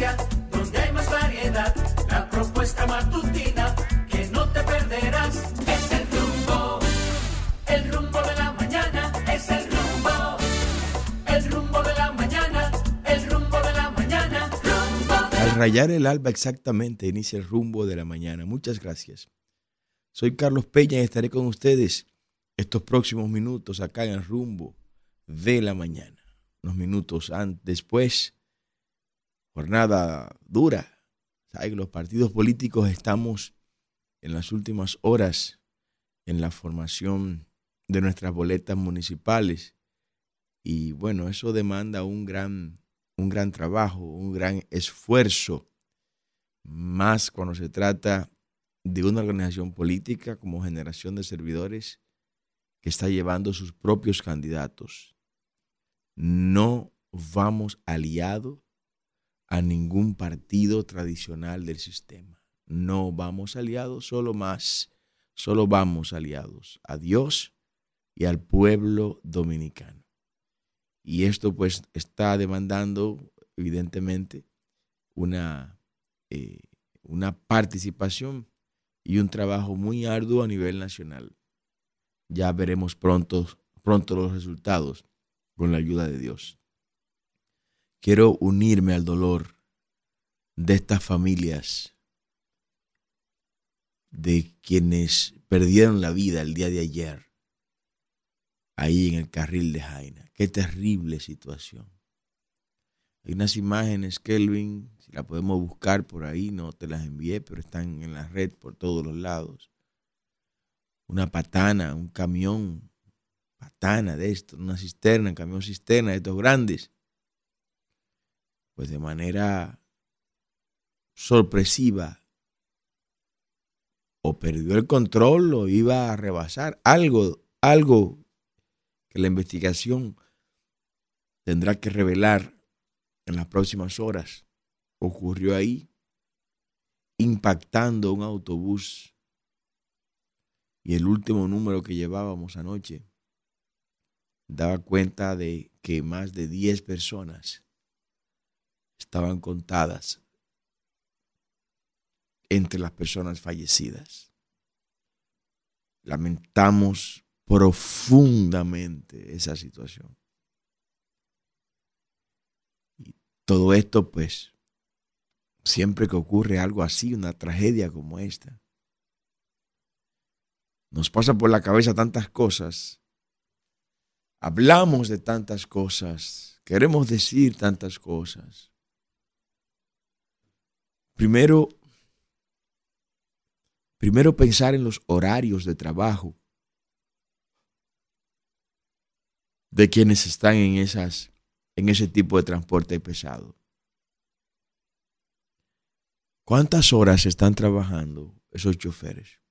frecuencia, donde hay más variedad. La propuesta matutina que no te perderás. Es el rumbo, el rumbo de la mañana. Es el rumbo, el rumbo de la mañana. El rumbo de la mañana. Al rayar el alba exactamente inicia el rumbo de la mañana. Muchas gracias. Soy Carlos Peña y estaré con ustedes estos próximos minutos acá en el rumbo de la mañana. Unos minutos antes, después, jornada dura. ¿Sabe? Los partidos políticos estamos en las últimas horas en la formación de nuestras boletas municipales. Y bueno, eso demanda un gran, un gran trabajo, un gran esfuerzo, más cuando se trata de una organización política como generación de servidores que está llevando sus propios candidatos. No vamos aliados a ningún partido tradicional del sistema. No vamos aliados, solo más, solo vamos aliados a Dios y al pueblo dominicano. Y esto pues está demandando evidentemente una, eh, una participación y un trabajo muy arduo a nivel nacional. Ya veremos pronto, pronto los resultados con la ayuda de Dios. Quiero unirme al dolor de estas familias, de quienes perdieron la vida el día de ayer, ahí en el carril de Jaina. Qué terrible situación. Hay unas imágenes, Kelvin, si la podemos buscar por ahí, no te las envié, pero están en la red por todos los lados. Una patana, un camión, patana de esto, una cisterna, un camión cisterna de estos grandes. Pues de manera sorpresiva, o perdió el control o iba a rebasar. Algo, algo que la investigación tendrá que revelar en las próximas horas ocurrió ahí, impactando un autobús. Y el último número que llevábamos anoche daba cuenta de que más de 10 personas estaban contadas entre las personas fallecidas. Lamentamos profundamente esa situación. Y todo esto, pues, siempre que ocurre algo así, una tragedia como esta, nos pasa por la cabeza tantas cosas, hablamos de tantas cosas, queremos decir tantas cosas. Primero, primero pensar en los horarios de trabajo de quienes están en esas en ese tipo de transporte pesado. ¿Cuántas horas están trabajando esos choferes?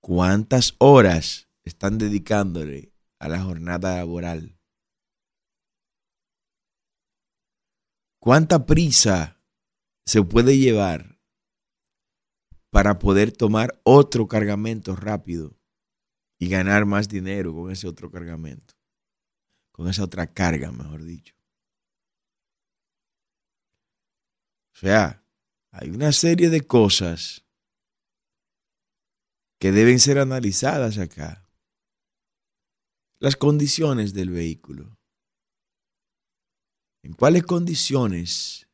¿Cuántas horas están dedicándole a la jornada laboral? ¿Cuánta prisa se puede llevar para poder tomar otro cargamento rápido y ganar más dinero con ese otro cargamento? Con esa otra carga, mejor dicho. O sea, hay una serie de cosas que deben ser analizadas acá. Las condiciones del vehículo. ¿En cuáles condiciones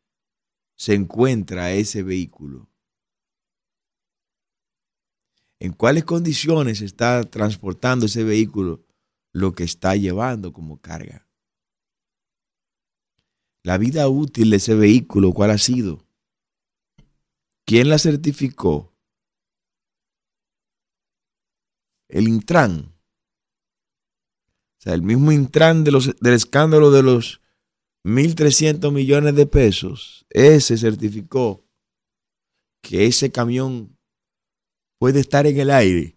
se encuentra ese vehículo? ¿En cuáles condiciones está transportando ese vehículo lo que está llevando como carga? La vida útil de ese vehículo, ¿cuál ha sido? ¿Quién la certificó? El Intran. O sea, el mismo Intran de los, del escándalo de los 1.300 millones de pesos, ese certificó que ese camión puede estar en el aire,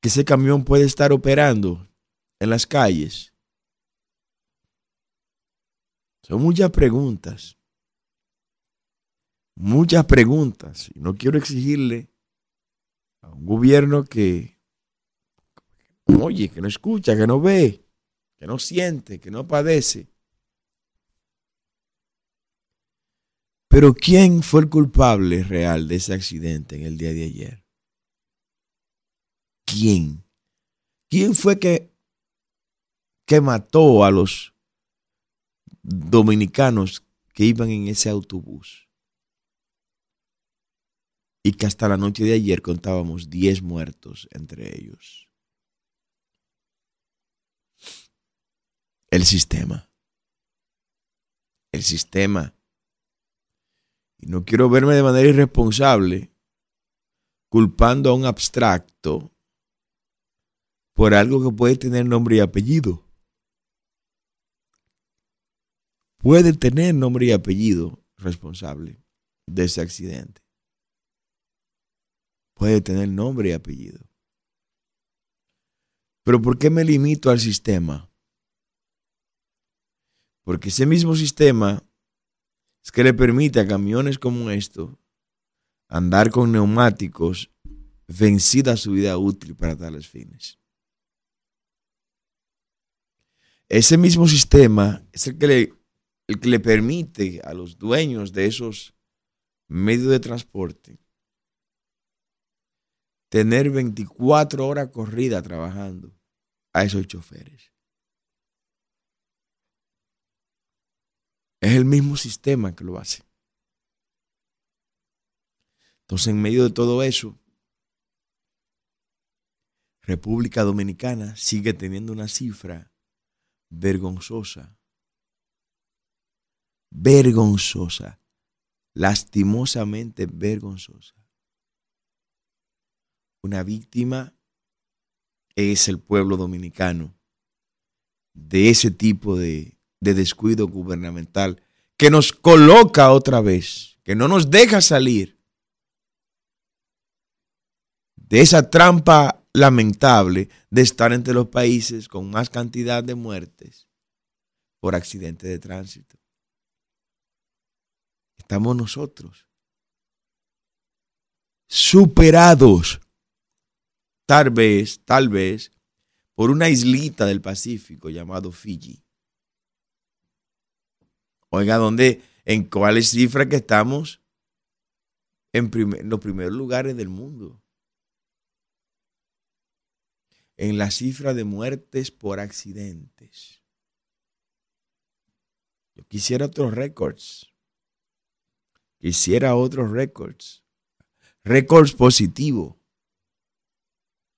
que ese camión puede estar operando en las calles. Son muchas preguntas, muchas preguntas. Y no quiero exigirle a un gobierno que, oye, que no escucha, que no ve que no siente, que no padece. Pero ¿quién fue el culpable real de ese accidente en el día de ayer? ¿Quién? ¿Quién fue que, que mató a los dominicanos que iban en ese autobús? Y que hasta la noche de ayer contábamos 10 muertos entre ellos. El sistema. El sistema y no quiero verme de manera irresponsable culpando a un abstracto por algo que puede tener nombre y apellido. Puede tener nombre y apellido responsable de ese accidente. Puede tener nombre y apellido. Pero ¿por qué me limito al sistema? Porque ese mismo sistema es que le permite a camiones como estos andar con neumáticos vencida su vida útil para tales fines. Ese mismo sistema es el que le, el que le permite a los dueños de esos medios de transporte tener 24 horas corrida trabajando a esos choferes. Es el mismo sistema que lo hace. Entonces, en medio de todo eso, República Dominicana sigue teniendo una cifra vergonzosa. Vergonzosa. Lastimosamente vergonzosa. Una víctima es el pueblo dominicano de ese tipo de de descuido gubernamental que nos coloca otra vez, que no nos deja salir de esa trampa lamentable de estar entre los países con más cantidad de muertes por accidente de tránsito. Estamos nosotros superados, tal vez, tal vez, por una islita del Pacífico llamado Fiji. Oiga, ¿dónde, en cuáles cifras que estamos en, los primeros lugares del mundo? En la cifra de muertes por accidentes. Yo quisiera otros récords. Quisiera otros récords. Récords positivos.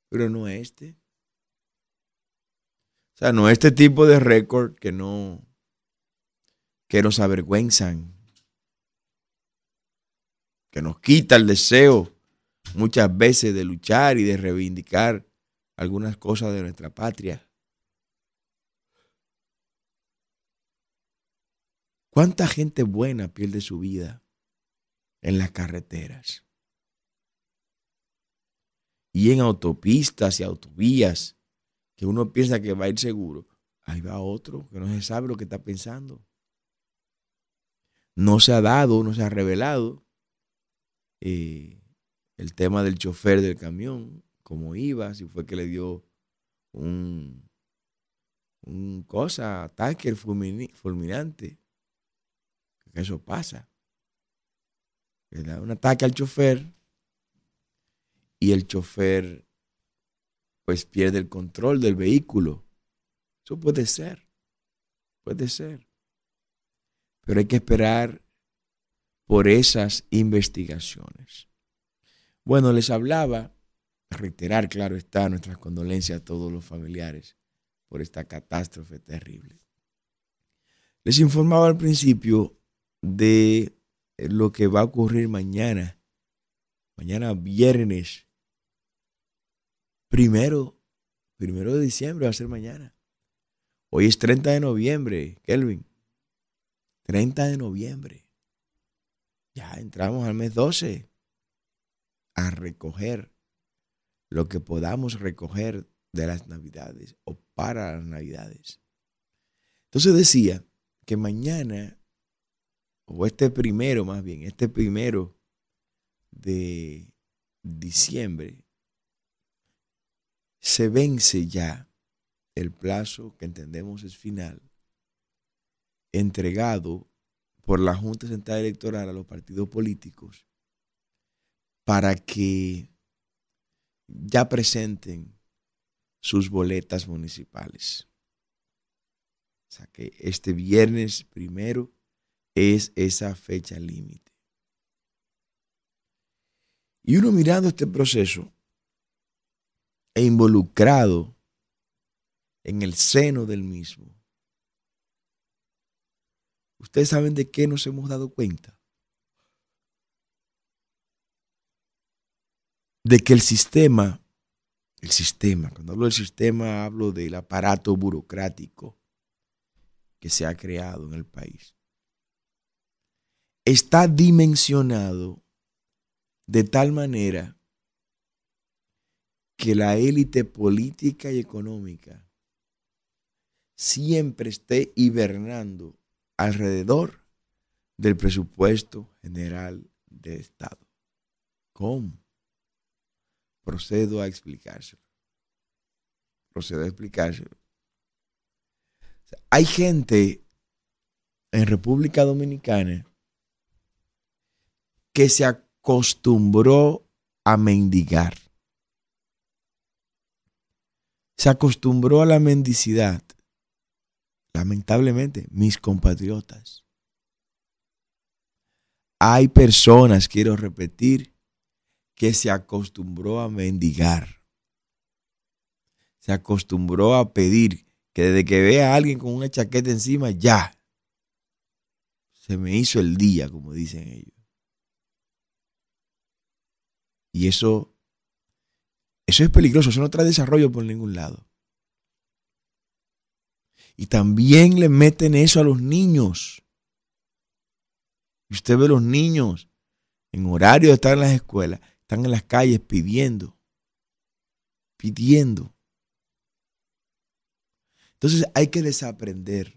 Pero no este. O sea, no este tipo de récord que no, que nos avergüenzan, que nos quita el deseo muchas veces de luchar y de reivindicar algunas cosas de nuestra patria. ¿Cuánta gente buena pierde su vida en las carreteras? Y en autopistas y autovías, que uno piensa que va a ir seguro, ahí va otro que no se sabe lo que está pensando no se ha dado, no se ha revelado eh, el tema del chofer del camión, cómo iba, si fue que le dio un, un cosa, ataque fulminante. Que eso pasa. Un ataque al chofer y el chofer pues pierde el control del vehículo. Eso puede ser, puede ser. Pero hay que esperar por esas investigaciones. Bueno, les hablaba, reiterar, claro está, nuestras condolencias a todos los familiares por esta catástrofe terrible. Les informaba al principio de lo que va a ocurrir mañana, mañana viernes, primero, primero de diciembre va a ser mañana. Hoy es 30 de noviembre, Kelvin. 30 de noviembre. Ya entramos al mes 12 a recoger lo que podamos recoger de las navidades o para las navidades. Entonces decía que mañana, o este primero más bien, este primero de diciembre, se vence ya el plazo que entendemos es final, entregado por la Junta Central Electoral a los partidos políticos para que ya presenten sus boletas municipales. O sea que este viernes primero es esa fecha límite. Y uno mirando este proceso e involucrado en el seno del mismo, ¿ustedes saben de qué nos hemos dado cuenta? De que el sistema, el sistema, cuando hablo del sistema hablo del aparato burocrático que se ha creado en el país, está dimensionado de tal manera que la élite política y económica siempre esté hibernando alrededor del presupuesto general del Estado. ¿Cómo? Procedo a explicárselo. Procedo a explicárselo. hay gente en República Dominicana que se acostumbró a mendigar. Se acostumbró a la mendicidad. Lamentablemente, mis compatriotas. Hay personas, quiero repetir, que se acostumbró a mendigar. Se acostumbró a pedir que desde que vea a alguien con una chaqueta encima, ya. Se me hizo el día, como dicen ellos. Y eso, eso es peligroso, eso no trae desarrollo por ningún lado. Y también le meten eso a los niños. Y usted ve a los niños en horario de estar en las escuelas, están en las calles pidiendo, pidiendo. Entonces hay que desaprender,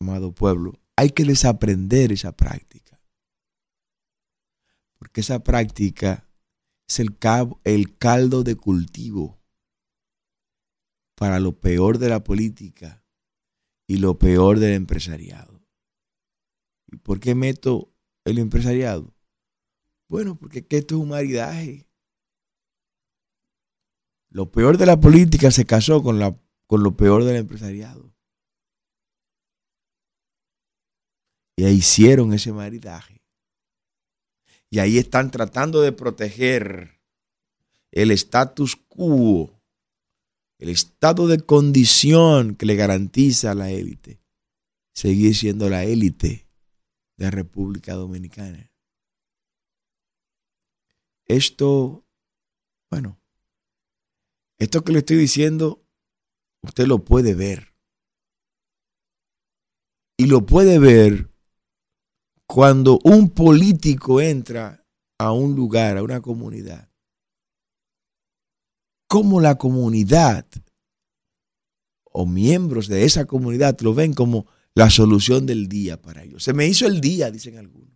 amado pueblo, hay que desaprender esa práctica. Porque esa práctica es el, el caldo de cultivo para lo peor de la política y lo peor del empresariado. ¿Y por qué meto el empresariado? Bueno, porque esto es un maridaje. Lo peor de la política se casó con, la, con lo peor del empresariado. Y hicieron ese maridaje. Y ahí están tratando de proteger el status quo, el estado de condición que le garantiza a la élite. Seguir siendo la élite de la República Dominicana. Esto, bueno, esto que le estoy diciendo, usted lo puede ver. Y lo puede ver cuando un político entra a un lugar, a una comunidad, cómo la comunidad o miembros de esa comunidad lo ven como la solución del día para ellos. Se me hizo el día, dicen algunos.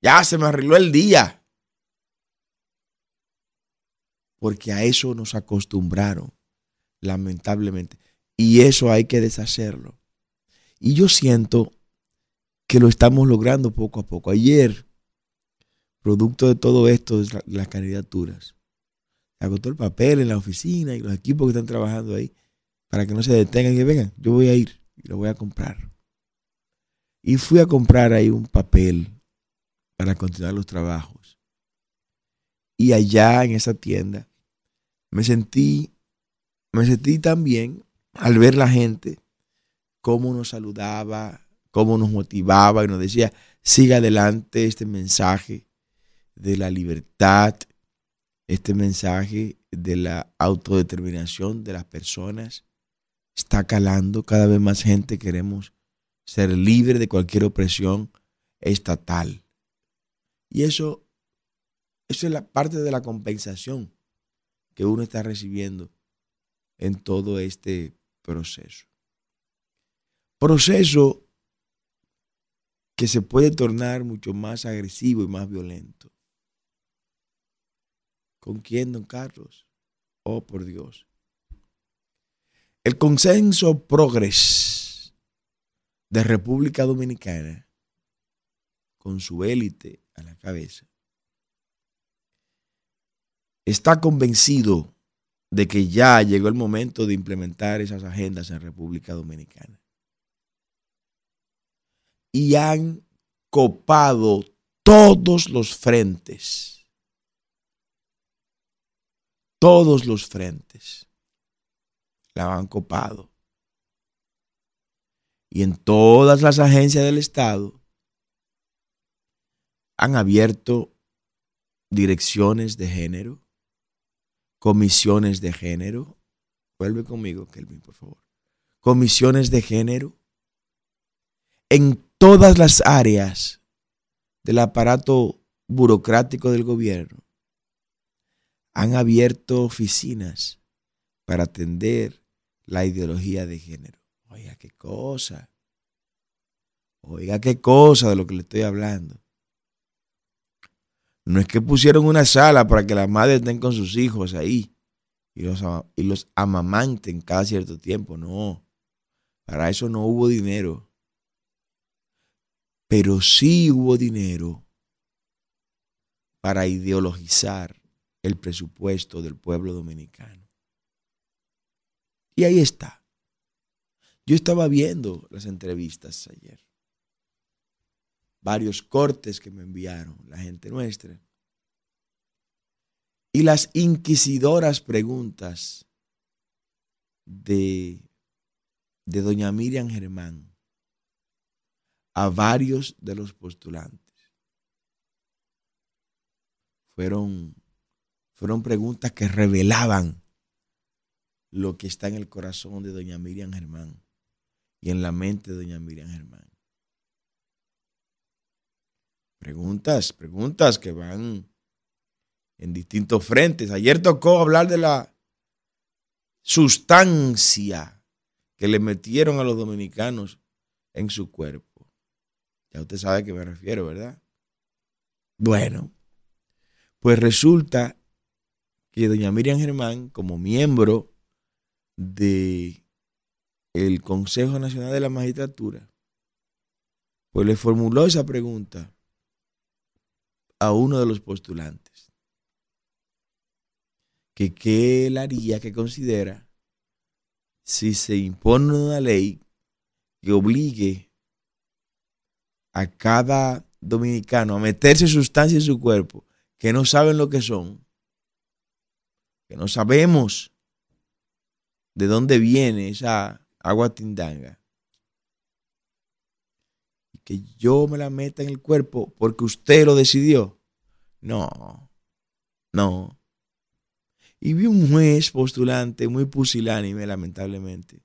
Ya se me arregló el día. Porque a eso nos acostumbraron, lamentablemente. Y eso hay que deshacerlo. Y yo siento que lo estamos logrando poco a poco. Ayer, producto de todo esto, de las candidaturas, agotó el papel en la oficina y los equipos que están trabajando ahí para que no se detengan y vengan, yo voy a ir y lo voy a comprar. Y fui a comprar ahí un papel para continuar los trabajos. Y allá en esa tienda me sentí, me sentí tan al ver la gente, cómo nos saludaba, cómo nos motivaba y nos decía, siga adelante este mensaje de la libertad, este mensaje de la autodeterminación de las personas. Está calando, cada vez más gente queremos ser libre de cualquier opresión estatal. Y eso, eso es la parte de la compensación que uno está recibiendo en todo este proceso. Proceso que se puede tornar mucho más agresivo y más violento. ¿Con quién, don Carlos? Oh, por Dios. El consenso progres de República Dominicana, con su élite a la cabeza, está convencido de que ya llegó el momento de implementar esas agendas en República Dominicana. Y han copado todos los frentes. Todos los frentes la han copado. Y en todas las agencias del Estado han abierto direcciones de género, comisiones de género. Vuelve conmigo, Kelvin, por favor. Comisiones de género en todas las áreas del aparato burocrático del gobierno. Han abierto oficinas para atender la ideología de género. Oiga, qué cosa. Oiga, qué cosa de lo que le estoy hablando. No es que pusieron una sala para que las madres estén con sus hijos ahí y los, y los amamanten cada cierto tiempo. No, para eso no hubo dinero. Pero sí hubo dinero para ideologizar el presupuesto del pueblo dominicano. Y ahí está. Yo estaba viendo las entrevistas ayer varios cortes que me enviaron la gente nuestra. Y las inquisidoras preguntas de, de doña Miriam Germán a varios de los postulantes. Fueron, fueron preguntas que revelaban lo que está en el corazón de doña Miriam Germán y en la mente de doña Miriam Germán. Preguntas, preguntas que van en distintos frentes. Ayer tocó hablar de la sustancia que le metieron a los dominicanos en su cuerpo. Ya usted sabe a qué me refiero, ¿verdad? Bueno, pues resulta que doña Miriam Germán, como miembro de el Consejo Nacional de la Magistratura, pues le formuló esa pregunta a uno de los postulantes. Que qué él haría, que considera, si se impone una ley que obligue a cada dominicano a meterse sustancias en su cuerpo que no saben lo que son, que no sabemos de dónde viene esa agua tindanga, que yo me la meta en el cuerpo porque usted lo decidió. No, no. Y vi un juez postulante muy pusilánime, lamentablemente,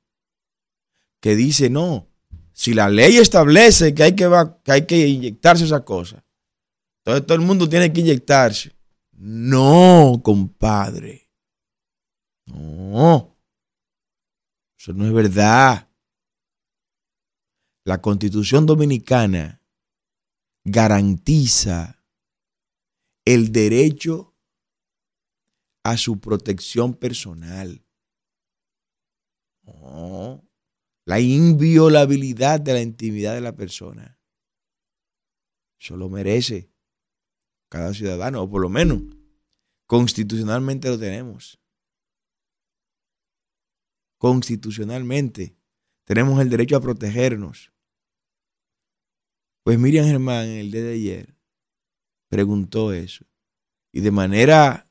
que dice, no, si la ley establece que hay que, que, hay que inyectarse esa cosa, entonces todo el mundo tiene que inyectarse. No, compadre. No. Eso no es verdad. La constitución dominicana garantiza el derecho a su protección personal. la inviolabilidad de la intimidad de la persona. Eso lo merece cada ciudadano, o por lo menos constitucionalmente lo tenemos. Constitucionalmente tenemos el derecho a protegernos. Pues Miriam Germán el día de ayer preguntó eso. Y de manera,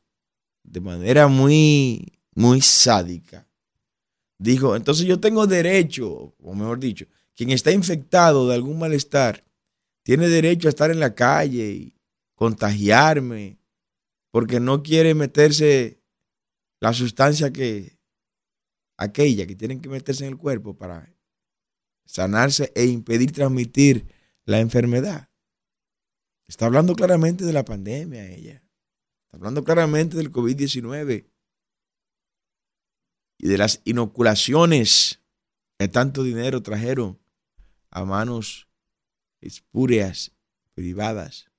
de manera muy, muy sádica, dijo, entonces yo tengo derecho, o mejor dicho, quien está infectado de algún malestar, tiene derecho a estar en la calle y contagiarme, porque no quiere meterse la sustancia que, aquella que tienen que meterse en el cuerpo para sanarse e impedir transmitir la enfermedad. Está hablando claramente de la pandemia ella. Está hablando claramente del COVID-19 y de las inoculaciones que tanto dinero trajeron a manos espúreas, privadas.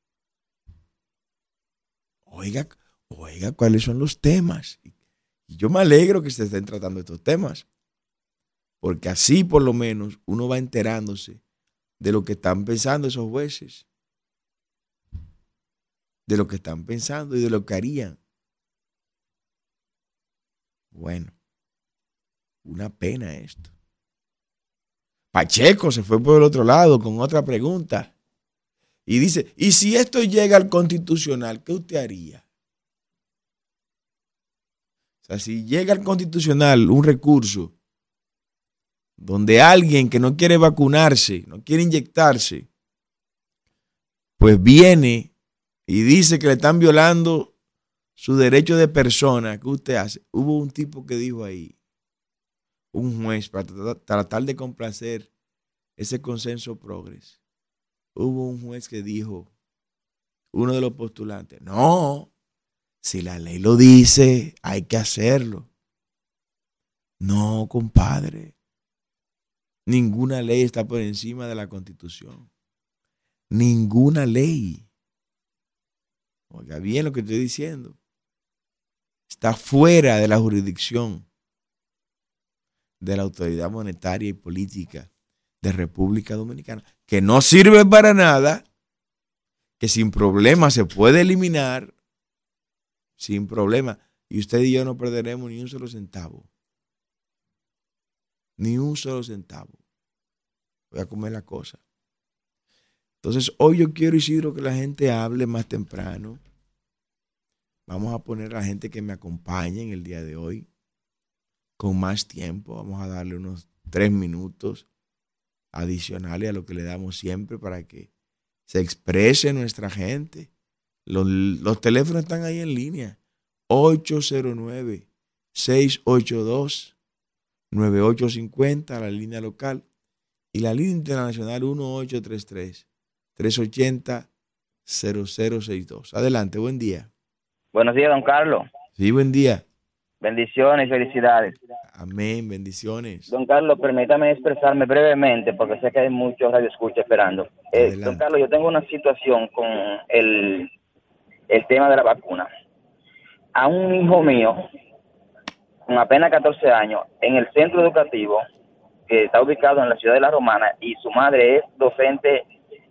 Oiga, oiga, ¿cuáles son los temas? Y yo me alegro que se estén tratando estos temas. Porque así por lo menos uno va enterándose de lo que están pensando esos jueces, de lo que están pensando y de lo que harían. Bueno, una pena esto. Pacheco se fue por el otro lado con otra pregunta. Y dice, ¿y si esto llega al constitucional, qué usted haría? Si llega al constitucional un recurso donde alguien que no quiere vacunarse, no quiere inyectarse, pues viene y dice que le están violando su derecho de persona, ¿qué usted hace? Hubo un tipo que dijo ahí, un juez, para tratar de complacer ese consenso progres. Hubo un juez que dijo, uno de los postulantes, no, si la ley lo dice, hay que hacerlo. No, compadre. Ninguna ley está por encima de la constitución. Ninguna ley. Oiga bien lo que estoy diciendo. Está fuera de la jurisdicción de la autoridad monetaria y política de República Dominicana, que no sirve para nada, que sin problema se puede eliminar, sin problema, y usted y yo no perderemos ni un solo centavo. Ni un solo centavo. Voy a comer la cosa. Entonces, hoy yo quiero, Isidro, que la gente hable más temprano. Vamos a poner a la gente que me acompañe en el día de hoy con más tiempo. Vamos a darle unos tres minutos adicionales a lo que le damos siempre para que se exprese nuestra gente. Los, los teléfonos están ahí en línea. 809-682-9850, la línea local. Y la línea internacional 1833-380-0062. Adelante, buen día. Buenos días, don Carlos. Sí, buen día. Bendiciones y felicidades. Amén, bendiciones. Don Carlos, permítame expresarme brevemente porque sé que hay muchos radioescuchas esperando. Eh, don Carlos, yo tengo una situación con el, el tema de la vacuna. A un hijo mío, con apenas 14 años, en el centro educativo, que está ubicado en la ciudad de La Romana, y su madre es docente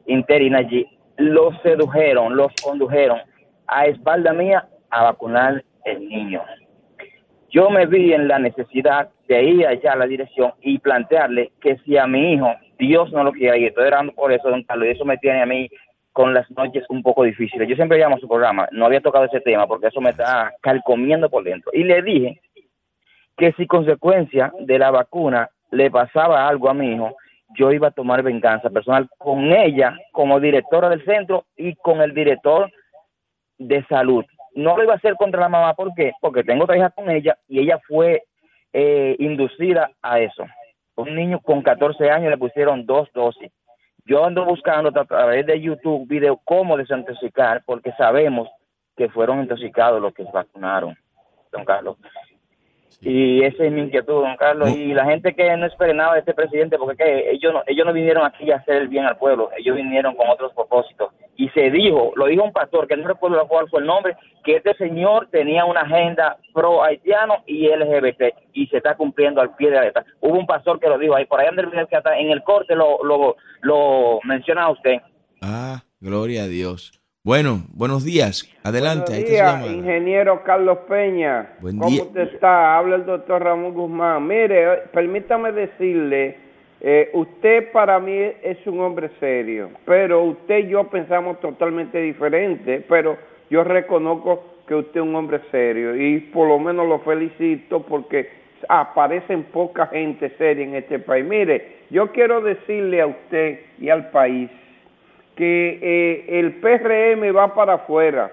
interina allí, los sedujeron, los condujeron a espalda mía a vacunar el niño yo me vi en la necesidad de ir allá a la dirección y plantearle que si a mi hijo Dios no lo quiere y estoy orando por eso, don Carlos, y eso me tiene a mí con las noches un poco difíciles. Yo siempre llamo a su programa, no había tocado ese tema porque eso me está calcomiendo por dentro. Y le dije que si consecuencia de la vacuna le pasaba algo a mi hijo, yo iba a tomar venganza personal con ella como directora del centro y con el director de salud no lo iba a hacer contra la mamá, ¿por qué? Porque tengo otra hija con ella y ella fue eh, inducida a eso. Un niño con 14 años le pusieron dos dosis. Yo ando buscando a través de YouTube video cómo desintoxicar, porque sabemos que fueron intoxicados los que vacunaron, don Carlos. Y esa es mi inquietud, don Carlos. Y la gente que no espere nada de este presidente, porque ellos no, ellos no vinieron aquí a hacer el bien al pueblo, ellos vinieron con otros propósitos. Y se dijo, lo dijo un pastor, que no recuerdo cuál fue el nombre, que este señor tenía una agenda pro haitiano y LGBT, y se está cumpliendo al pie de la letra. Hubo un pastor que lo dijo ahí, por ahí en el corte lo, lo, lo menciona usted. Ah, gloria a Dios. Bueno, buenos días. Adelante. Buenos días, ingeniero Carlos Peña. Buen ¿Cómo usted está? Habla el doctor Ramón Guzmán. Mire, permítame decirle, eh, usted para mí es un hombre serio, pero usted y yo pensamos totalmente diferente, pero yo reconozco que usted es un hombre serio y por lo menos lo felicito porque aparecen poca gente seria en este país. Mire, yo quiero decirle a usted y al país que eh, el PRM va para afuera.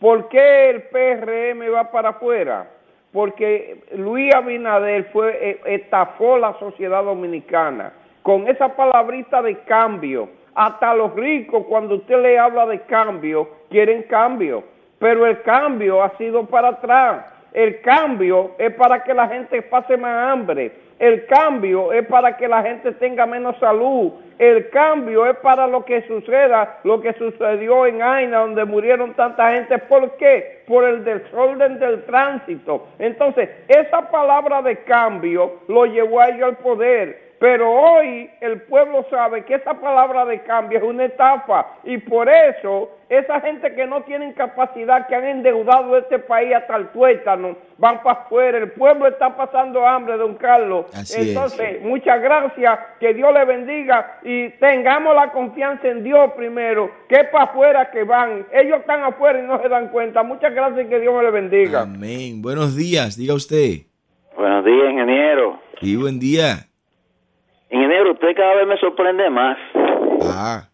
¿Por qué el PRM va para afuera? Porque Luis Abinader fue, eh, estafó la sociedad dominicana con esa palabrita de cambio. Hasta los ricos, cuando usted le habla de cambio, quieren cambio. Pero el cambio ha sido para atrás. El cambio es para que la gente pase más hambre. El cambio es para que la gente tenga menos salud. El cambio es para lo que suceda, lo que sucedió en Aina, donde murieron tanta gente. ¿Por qué? Por el desorden del tránsito. Entonces, esa palabra de cambio lo llevó a ellos al poder pero hoy el pueblo sabe que esa palabra de cambio es una estafa y por eso esa gente que no tienen capacidad, que han endeudado este país hasta el tuétano, van para afuera. El pueblo está pasando hambre, don Carlos. Entonces, muchas gracias, que Dios le bendiga y tengamos la confianza en Dios primero, que es para afuera que van. Ellos están afuera y no se dan cuenta. Muchas gracias y que Dios me le bendiga. Amén. Buenos días, diga usted. Buenos días, ingeniero. Y buen día. Ingeniero, usted cada vez me sorprende más. Ah,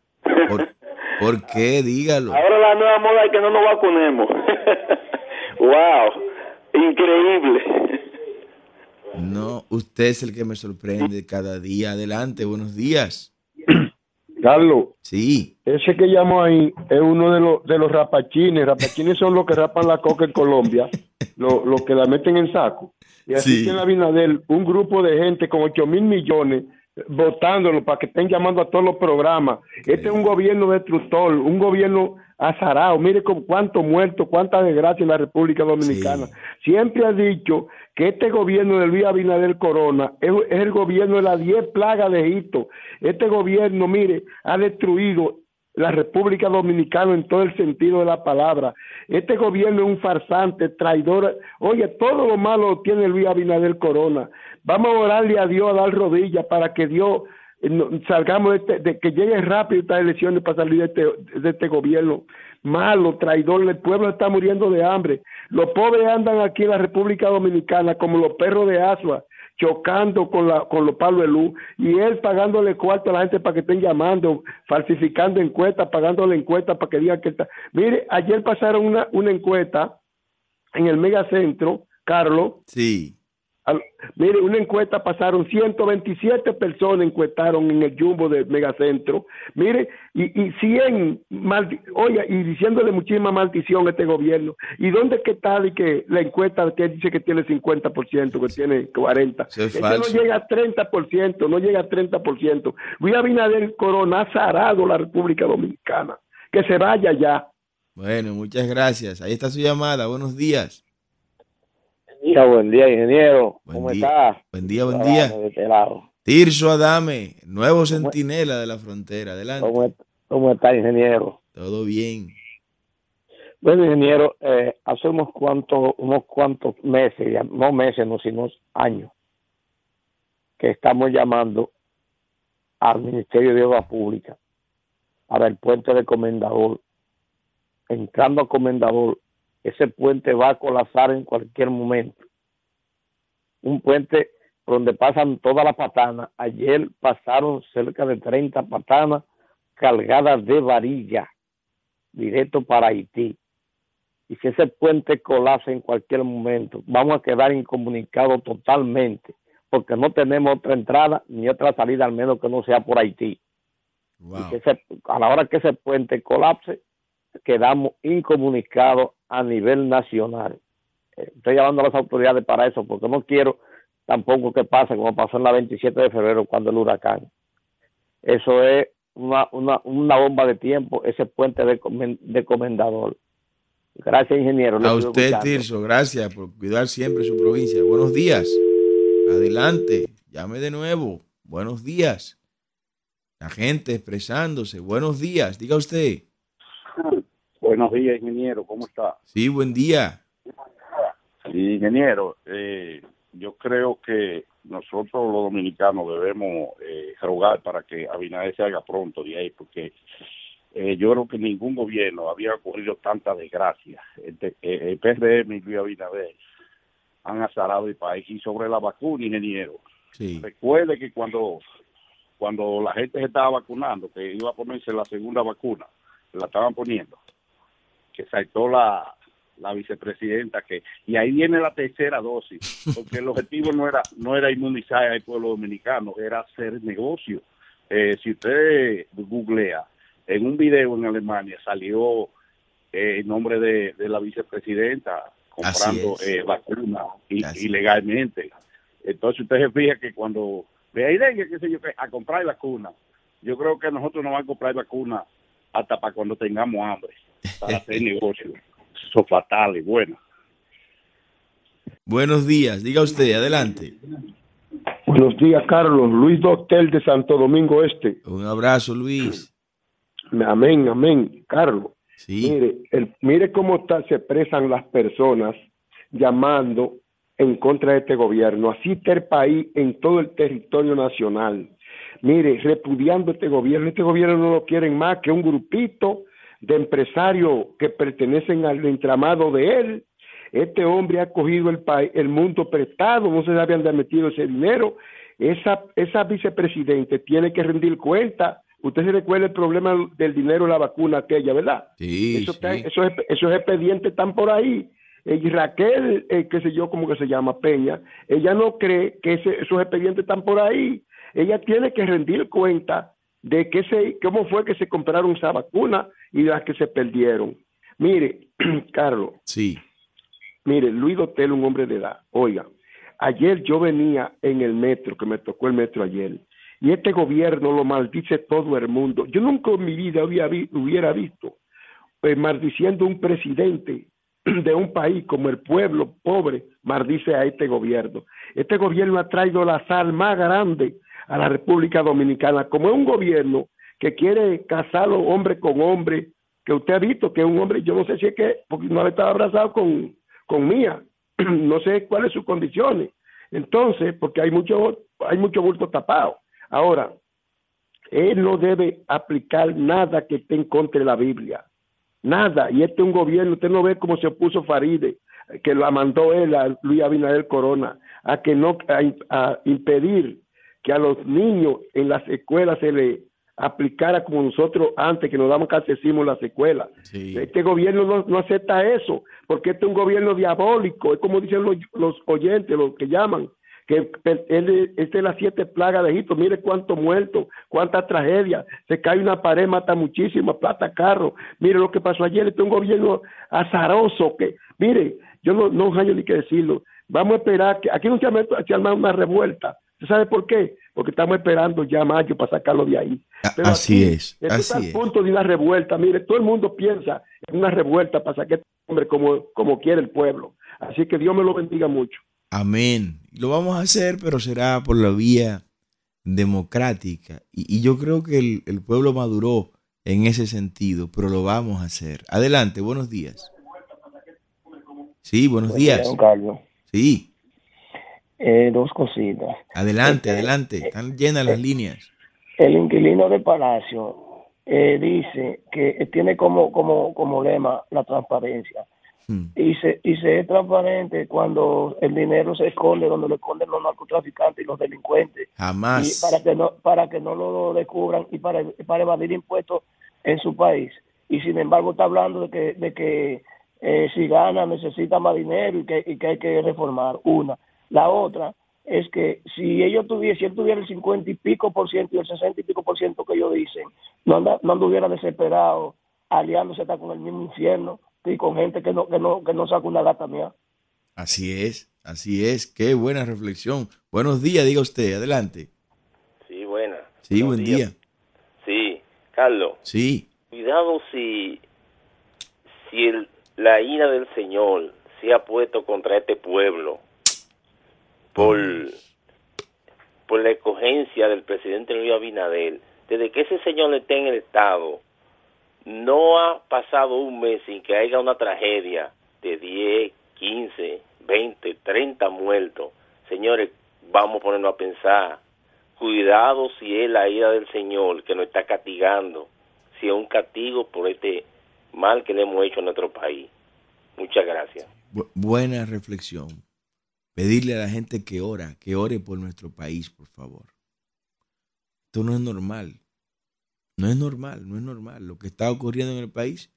¿por, qué? Dígalo. Ahora la nueva moda es que no nos vacunemos. wow, increíble. No, usted es el que me sorprende cada día. Adelante, buenos días. Carlos. Sí. Ese que llamó ahí es uno de los, de los rapachines. Rapachines son los que rapan la coca en Colombia, los lo que la meten en saco. Y así sí. la Abinadel, un grupo de gente con 8 mil millones votándolo para que estén llamando a todos los programas. Este es un gobierno destructor, un gobierno azarado. Mire con cuánto muerto, cuánta desgracia en la República Dominicana. Siempre ha dicho que este gobierno de Luis Abinader Corona es, el gobierno de las 10 plagas de Egipto. Este gobierno, mire, ha destruido la República Dominicana en todo el sentido de la palabra. Este gobierno es un farsante, traidor. Oye, todo lo malo tiene Luis Abinader Corona. Vamos a orarle a Dios a dar rodillas para que Dios eh, salgamos de, este, de que llegue rápido estas elecciones para salir este, de este gobierno malo, traidor. El pueblo está muriendo de hambre. Los pobres andan aquí en la República Dominicana como los perros de Asua chocando con, la, con los palos de luz y él pagándole cuarto a la gente para que estén llamando, falsificando encuestas, pagándole encuestas para que digan que está. Mire, ayer pasaron una, una encuesta en el megacentro, Carlos. Sí mire, una encuesta pasaron 127 personas encuestaron en el jumbo del megacentro. Mire, y, y 100, oiga, y diciéndole muchísima maldición a este gobierno. ¿Y dónde es que está de que la encuesta que dice que tiene 50%, que tiene 40%? Es no llega a 30%, no llega a 30%. Luis Abinader Corona ha zarado la República Dominicana. Que se vaya ya. Bueno, muchas gracias. Ahí está su llamada. Buenos días buen día, ingeniero. ¿Cómo está? Buen día, buen día. Este Tirso Adame, nuevo centinela de la frontera. Adelante. ¿Cómo, está, ingeniero? Todo bien. Bueno, ingeniero, eh, hace unos cuantos, unos cuantos meses, no meses, no, sino años, que estamos llamando al Ministerio de Obras Públicas para el puente de Comendador. Entrando a Comendador, ese puente va a colapsar en cualquier momento. Un puente donde pasan todas las patanas. Ayer pasaron cerca de 30 patanas cargadas de varilla directo para Haití. Y si ese puente colapsa en cualquier momento, vamos a quedar incomunicados totalmente, porque no tenemos otra entrada ni otra salida, al menos que no sea por Haití. a la hora que ese puente colapse, quedamos incomunicados a nivel nacional. Eh, estoy llamando a las autoridades para eso, porque no quiero tampoco que pase como pasó en la 27 de febrero cuando el huracán. Eso es una, una, una bomba de tiempo, ese puente de, de comendador. Gracias, ingeniero. A usted, Tirso, gracias por cuidar siempre su provincia. Buenos días. Adelante, llame de nuevo. Buenos días. La gente expresándose. Buenos días, diga usted. Buenos días, ingeniero, ¿cómo está? Sí, buen día. Sí, ingeniero, eh, yo creo que nosotros los dominicanos debemos eh, rogar para que Abinader se haga pronto de ahí, porque eh, yo creo que ningún gobierno había ocurrido tanta desgracia. El, el PRM y Luis Abinader han azarado el país. Y sobre la vacuna, ingeniero, recuerde que cuando, cuando la gente se estaba vacunando, que iba a ponerse la segunda vacuna, la estaban poniendo, que saltó la, la vicepresidenta que y ahí viene la tercera dosis porque el objetivo no era no era inmunizar al pueblo dominicano era hacer negocio. Eh, si usted googlea en un video en Alemania salió eh, el nombre de, la vicepresidenta comprando eh, vacunas ilegalmente. Entonces usted se fija que cuando ve ahí qué sé yo, a comprar vacuna, yo creo que nosotros no vamos a comprar vacuna hasta para cuando tengamos hambre, para hacer negocio. Eso es fatal y bueno. Buenos días, diga usted, adelante. Buenos días, Carlos. Luis Dotel de Santo Domingo Este. Un abrazo, Luis. Amén, amén. Carlos, Mire, el, mire cómo se expresan las personas llamando en contra de este gobierno. Así está el país en todo el territorio nacional. Mire, repudiando este gobierno. Este gobierno no lo quieren más que un grupito de empresarios que pertenecen al entramado de él. Este hombre ha cogido el, el mundo prestado, no se le habían metido ese dinero. Esa, esa vicepresidente tiene que rendir cuenta Usted se recuerda el problema del dinero en la vacuna aquella, ¿verdad? Sí, eso, eso, es, esos expedientes están por ahí. Y Raquel, eh, qué sé yo, cómo que se llama, Peña, ella no cree que esos expedientes están por ahí. Ella tiene que rendir cuenta de que se, cómo fue que se compraron esa vacuna y las que se perdieron. Mire, Carlos. Sí. Mire, Luis Dotel, un hombre de edad. Oiga, ayer yo venía en el metro, que me tocó el metro ayer, y este gobierno lo maldice todo el mundo. Yo nunca en mi vida había hubiera visto pues, maldiciendo un presidente de un país como el pueblo pobre maldice a este gobierno. Este gobierno ha traído la sal más grande a la República Dominicana, como es un gobierno que quiere casarlo hombre con hombre, que usted ha visto que es un hombre, yo no sé si es que, porque no ha estado abrazado con, con Mía, no sé cuáles sus condiciones. Entonces, porque hay mucho, hay mucho bulto tapado. Ahora, él no debe aplicar nada que esté en contra de la Biblia. Nada. Y este es un gobierno, usted no ve cómo se opuso Faride, que la mandó él a Luis Abinader Corona, a que no, a, impedir que a los niños en las escuelas se le aplicara como nosotros antes que nos damos catecismo en las escuelas. Este gobierno no, acepta eso, porque este es un gobierno diabólico, es como dicen los, los oyentes, los que llaman, que él, esta es la siete plagas de Egipto, mire cuánto muerto, cuánta tragedia, se cae una pared, mata muchísimo, plata carro, mire lo que pasó ayer, este es un gobierno azaroso, que, mire, yo no, no hay ni que decirlo, vamos a esperar, que aquí no se arma una revuelta, ¿Usted sabe por qué? Porque estamos esperando ya mayo para sacarlo de ahí. así es. Así es. punto de una revuelta. Mire, todo el mundo piensa en una revuelta para sacar este hombre como, como quiere el pueblo. Así que Dios me lo bendiga mucho. Amén. Lo vamos a hacer, pero será por la vía democrática. Y, yo creo que el, pueblo maduró en ese sentido, pero lo vamos a hacer. Adelante, buenos días. Sí, buenos días. Sí. Eh, dos cositas. Adelante, este, adelante. Eh, Están llenas las eh, líneas. El inquilino de Palacio dice que tiene como, como, como lema la transparencia. Hmm. Y, se, y se es transparente cuando el dinero se esconde donde lo esconden los narcotraficantes y los delincuentes. Jamás. para que no, para que no lo descubran y para, para evadir impuestos en su país. Y sin embargo está hablando de que, de que eh, si gana necesita más dinero y que, y que hay que reformar. Una. La otra es que si ellos tuviesen, si él tuviera el 50 y pico por ciento y el 60 y pico por ciento que ellos dicen, no, anda, no anduviera desesperado aliándose está con el mismo infierno y con gente que no, que no, que no saca una gata mía. Así es, así es, qué buena reflexión. Buenos días, diga usted, adelante. Sí, buena. Sí, buen día. Sí, Carlos. Sí. Cuidado si, si el, la ira del Señor se ha puesto contra este pueblo por, por la escogencia del presidente Luis Abinader. Desde que ese señor esté en el Estado, no ha pasado un mes sin que haya una tragedia de 10, 15, 20, 30 muertos. Señores, vamos a ponernos a pensar. Cuidado si es la ira del Señor que nos está castigando, si es un castigo por este mal que le hemos hecho a nuestro país. Muchas gracias. buena reflexión. Pedirle a la gente que ora, que ore por nuestro país, por favor. Esto no es normal. No es normal, no es normal. Lo que está ocurriendo en el país,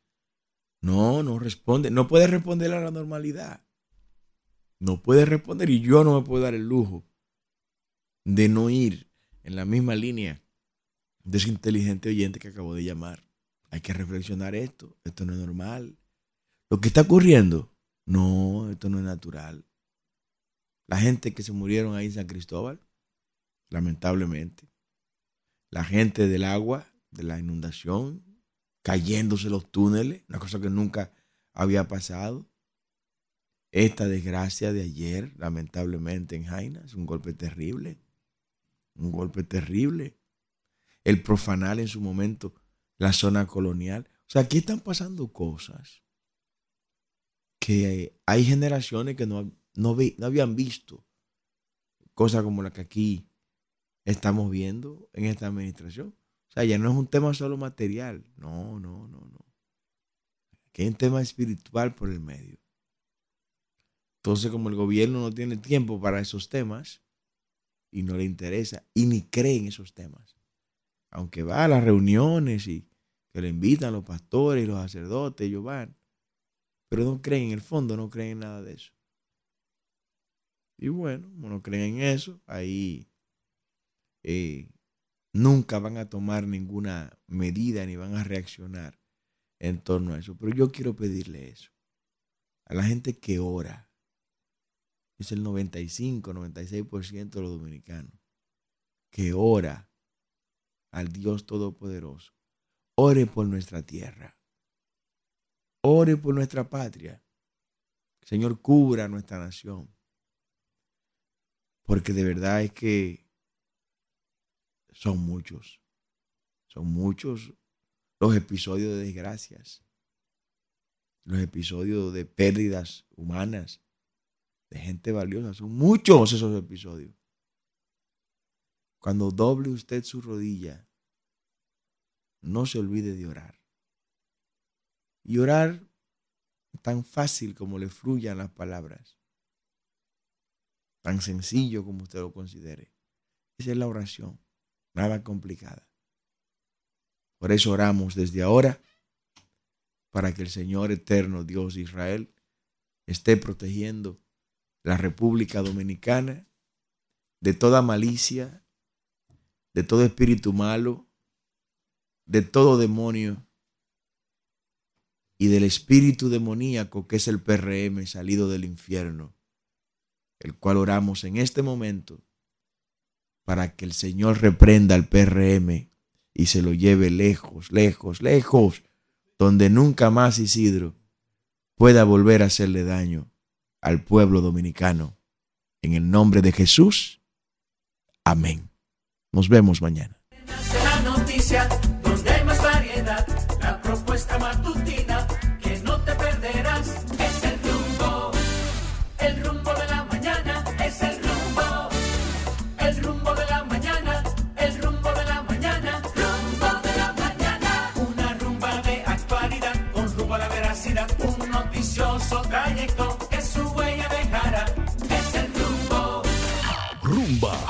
no, no responde. No puede responder a la normalidad. No puede responder y yo no me puedo dar el lujo de no ir en la misma línea de ese inteligente oyente que acabo de llamar. Hay que reflexionar esto. Esto no es normal. Lo que está ocurriendo, no, esto no es natural. La gente que se murieron ahí en San Cristóbal, lamentablemente. La gente del agua, de la inundación, cayéndose los túneles, una cosa que nunca había pasado. Esta desgracia de ayer, lamentablemente en Jaina, es un golpe terrible. Un golpe terrible. El profanar en su momento la zona colonial. O sea, aquí están pasando cosas que hay generaciones que no, no, no habían visto. Cosas como la que aquí estamos viendo en esta administración. O sea, ya no es un tema solo material. No, no, no, no. Aquí hay un tema espiritual por el medio. Entonces, como el gobierno no tiene tiempo para esos temas y no le interesa y ni cree en esos temas, aunque va a las reuniones y que le invitan los pastores y los sacerdotes, ellos van, pero no creen en el fondo, no creen en nada de eso. Y bueno, no creen en eso, ahí eh, nunca van a tomar ninguna medida ni van a reaccionar en torno a eso. Pero yo quiero pedirle eso a la gente que ora. Es el 95, 96% de los dominicanos que ora al Dios Todopoderoso. Ore por nuestra tierra. Ore por nuestra patria. Señor, cubra nuestra nación. Porque de verdad es que son muchos. Son muchos los episodios de desgracias. Los episodios de pérdidas humanas. De gente valiosa. Son muchos esos episodios. Cuando doble usted su rodilla, no se olvide de orar. Y orar tan fácil como le fluyan las palabras. Tan sencillo como usted lo considere. Esa es la oración nada complicada. Por eso oramos desde ahora para que el Señor eterno, Dios de Israel, esté protegiendo la República Dominicana de toda malicia, de todo espíritu malo, de todo demonio y del espíritu demoníaco que es el PRM salido del infierno, el cual oramos en este momento para que el Señor reprenda al PRM y se lo lleve lejos, lejos, lejos, donde nunca más Isidro pueda volver a hacerle daño al pueblo dominicano. En el nombre de Jesús. Amén. Nos vemos mañana.